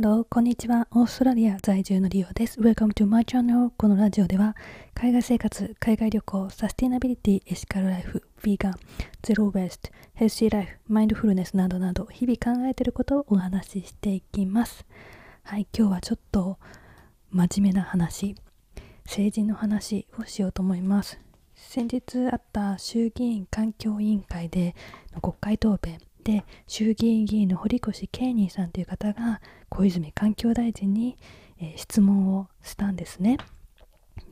ハロー、こんにちは。オーストラリア在住のリオです。Welcome to my channel. このラジオでは、海外生活、海外旅行、サスティナビリティ、エシカルライフ、ヴィーガン、ゼロウェイスト、ヘルシーライフ、マインドフルネスなどなど、日々考えていることをお話ししていきます。はい、今日はちょっと真面目な話、政治の話をしようと思います。先日あった衆議院環境委員会での国会答弁で衆議院議員の堀越慶仁さんという方が小泉環境大臣に、えー、質問をしたんですね。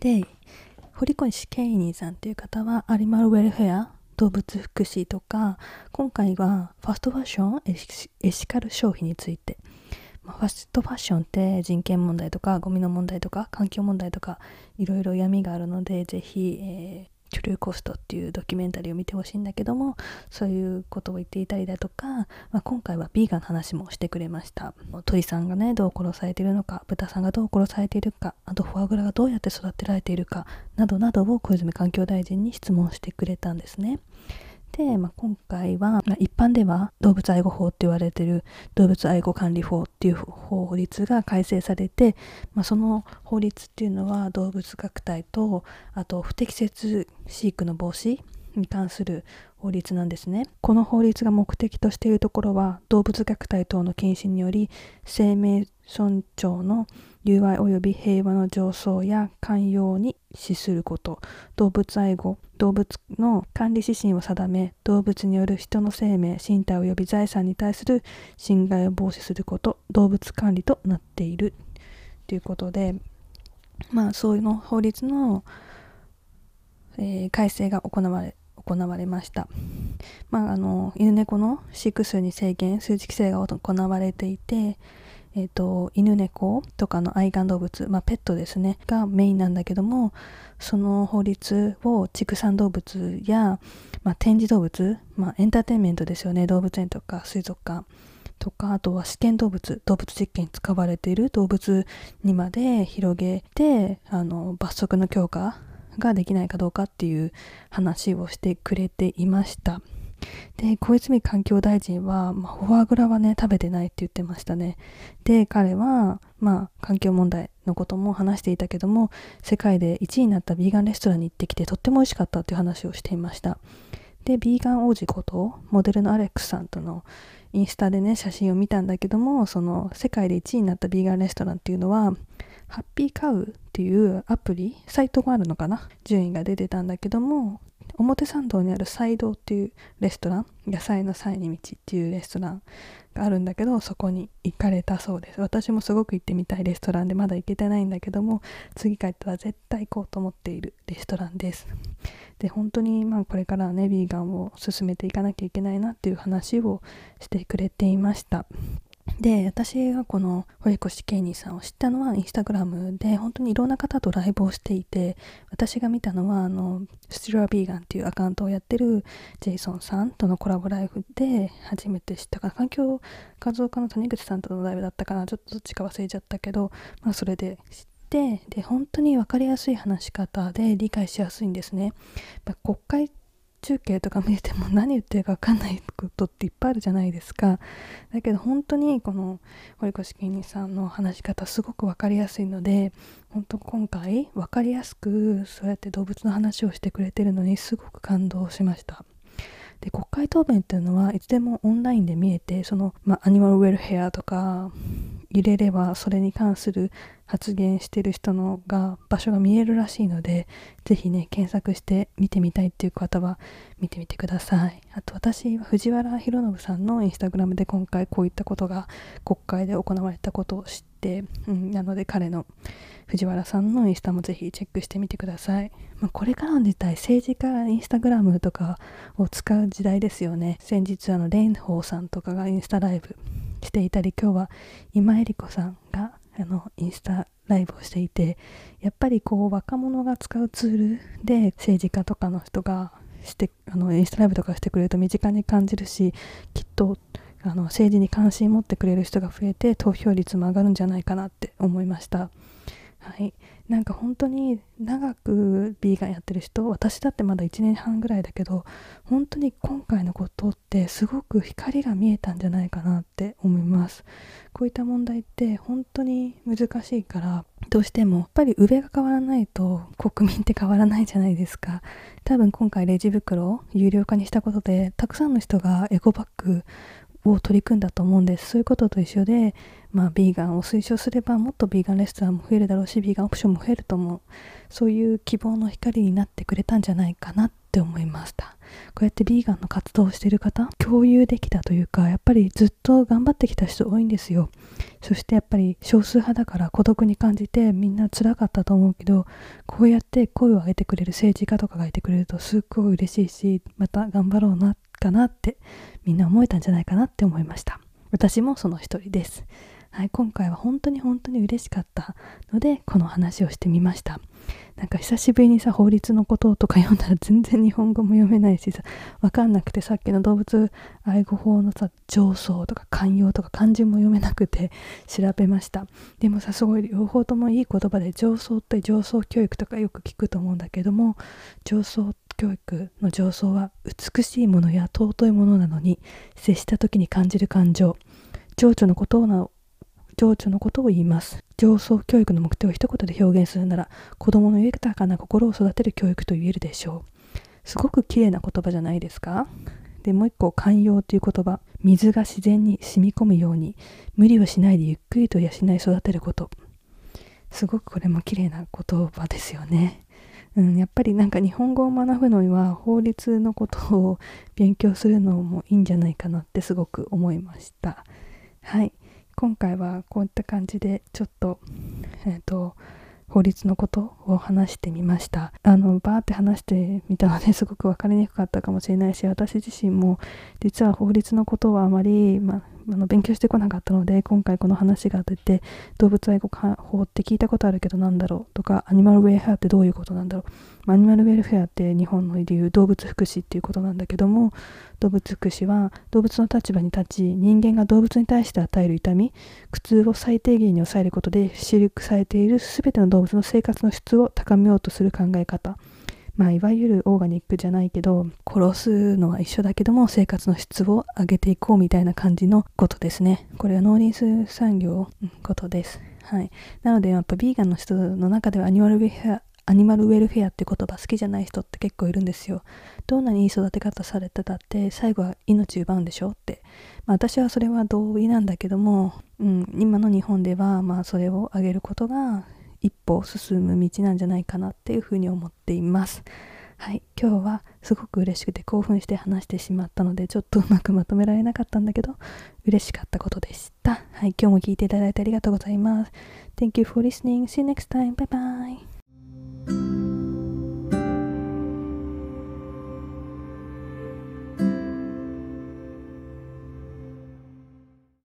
で堀越慶仁さんという方はアニマルウェルフェア動物福祉とか今回はファストファッションエシカル消費について、ま、ファストファッションって人権問題とかゴミの問題とか環境問題とかいろいろ闇があるのでぜひ、えートゥルーコストっていうドキュメンタリーを見てほしいんだけどもそういうことを言っていたりだとか、まあ、今回はビーガンの話もしてくれました。鳥さんがねどう殺されているのか豚さんがどう殺されているかあとフォアグラがどうやって育てられているかなどなどを小泉環境大臣に質問してくれたんですね。で、まあ、今回は、まあ、一般では動物愛護法って言われてる動物愛護管理法っていう法律が改正されて、まあ、その法律っていうのは動物虐待とあと不適切飼育の防止に関する法律なんですね。この法律が目的としているところは動物虐待等の禁止により生命尊重の友愛及び平和の上層や寛容に資すること動物愛護動物の管理指針を定め動物による人の生命身体及び財産に対する侵害を防止すること動物管理となっているということでまあそういうの法律の、えー、改正が行われ行われました。まあ、あの犬猫の飼育数に制限数値規制が行われていて、えーと、犬猫とかの愛玩動物、まあ、ペットですねがメインなんだけどもその法律を畜産動物や、まあ、展示動物、まあ、エンターテインメントですよね動物園とか水族館とかあとは試験動物動物実験に使われている動物にまで広げてあの罰則の強化ができないかどうかっていう話をしてくれていました。で小泉環境大臣は、まあ、フォアグラはね食べてないって言ってましたねで彼は、まあ、環境問題のことも話していたけども世界で1位になったビーガンレストランに行ってきてとっても美味しかったっていう話をしていましたでビーガン王子ことモデルのアレックスさんとのインスタでね写真を見たんだけどもその世界で1位になったビーガンレストランっていうのはハッピーカウっていうアプリサイトがあるのかな？順位が出てたんだけども表参道にある菜道っていうレストラン野菜の菜に道っていうレストランがあるんだけどそこに行かれたそうです。私もすごく行ってみたいレストランでまだ行けてないんだけども次帰ったら絶対行こうと思っているレストランです。で本当にまあこれからはねヴィーガンを進めていかなきゃいけないなっていう話をしてくれていました。で私がこの堀越ケイニーさんを知ったのはインスタグラムで本当にいろんな方とライブをしていて私が見たのはあのスティラービーガンっていうアカウントをやってるジェイソンさんとのコラボライブで初めて知ったか環境活動家の谷口さんとのライブだったかなちょっとどっちか忘れちゃったけど、まあ、それで知ってで本当に分かりやすい話し方で理解しやすいんですね。ま国会中継とか見ても何言ってるか分かんないことっていっぱいあるじゃないですか。だけど本当にこの堀越健二さんの話し方すごく分かりやすいので本当今回分かりやすくそうやって動物の話をしてくれてるのにすごく感動しました。で国会答弁っていうのはいつでもオンラインで見えてその、まあ、アニマルウェルヘアとか入れればそれに関する発言してる人のが場所が見えるらしいのでぜひね検索して見てみたいっていう方は見てみてください。あと私は藤原弘信さんのインスタグラムで今回こういったことが国会で行われたことを知って、うん、なので彼の藤原さんのインスタもぜひチェックしてみてください、まあ、これからの時代政治家がインスタグラムとかを使う時代ですよね。先日あの蓮舫さんとかがインスタライブしていたり今日は今江里子さんがあのインスタライブをしていてやっぱりこう若者が使うツールで政治家とかの人がしてあのインスタライブとかしてくれると身近に感じるしきっとあの政治に関心持ってくれる人が増えて投票率も上がるんじゃないかなって思いました。はい、なんか本当に長くビーガンやってる人私だってまだ1年半ぐらいだけど本当に今回のことってすごく光が見えたんじゃないかなって思います。こういった問題って本当に難しいからどうしてもやっぱり上が変わらないと国民って変わらないじゃないですか。多分今回レジ袋を有料化にしたことでたくさんの人がエコバッグを取り組んだと思うんです。そういうことと一緒でまあビーガンを推奨すればもっとビーガンレストランも増えるだろうしビーガンオプションも増えると思う。そういう希望の光になってくれたんじゃないかなっって思いました。こうやってビーガンの活動をしてる方共有できたというかやっぱりずっと頑張ってきた人多いんですよ。そしてやっぱり少数派だから孤独に感じてみんな辛かったと思うけどこうやって声を上げてくれる政治家とかがいてくれるとすっごい嬉しいしまた頑張ろうなかなってみんな思えたんじゃないかなって思いました。私もその一人です。はい、今回は本当に本当に嬉しかったのでこの話をしてみました。なんか久しぶりにさ法律のこととか読んだら全然日本語も読めないしさ分かんなくてさっきの動物愛護法のさ上層とか寛容とか漢字も読めなくて調べました。でもさすごい両方ともいい言葉で上層って上層教育とかよく聞くと思うんだけども上層教育の上層は美しいものや尊いものなのに接した時に感じる感情情緒のことを情緒のことを言います。上層教育の目的を一言で表現するなら子供の豊かな心を育てる教育と言えるでしょう。すごく綺麗な言葉じゃないですか？でもう一個寛容という言葉。水が自然に染み込むように無理をしないでゆっくりと養い育てること。すごくこれも綺麗な言葉ですよね。うん、やっぱりなんか日本語を学ぶのには法律のことを勉強するのもいいんじゃないかなってすごく思いました。はい。今回はこういった感じでちょっとえっ、ー、と法律のことを話してみました。あのバーって話してみたのですごく分かりにくかったかもしれないし私自身も実は法律のことはあまり、まああの勉強してこなかったので今回この話が出て動物愛護法って聞いたことあるけどなんだろうとかアニマルウェルフェアってどういうことなんだろう。アニマルウェルフェアって日本の言う動物福祉っていうことなんだけども動物福祉は動物の立場に立ち人間が動物に対して与える痛み苦痛を最低限に抑えることで飼育されている全ての動物の生活の質を高めようとする考え方。まあ、いわゆるオーガニックじゃないけど殺すのは一緒だけども生活の質を上げていこうみたいな感じのことですねこれは農林水産業のことですはいなのでやっぱビーガンの人の中ではアニマルウェアアニマルウェルフェアって言葉好きじゃない人って結構いるんですよ。どんなにいい育て方されてたって最後は命奪うんでしょって。まあ、私はそれは同意なんだけども、うん、今の日本ではまあそれを上げることが一歩進む道なんじゃないかなっていうふうに思っています。はい、今日はすごく嬉しくて興奮して話してしまったのでちょっとうまくまとめられなかったんだけど嬉しかったことでした。はい、今日も聞いていただいてありがとうございます。Thank you for listening. See you next time. Bye bye.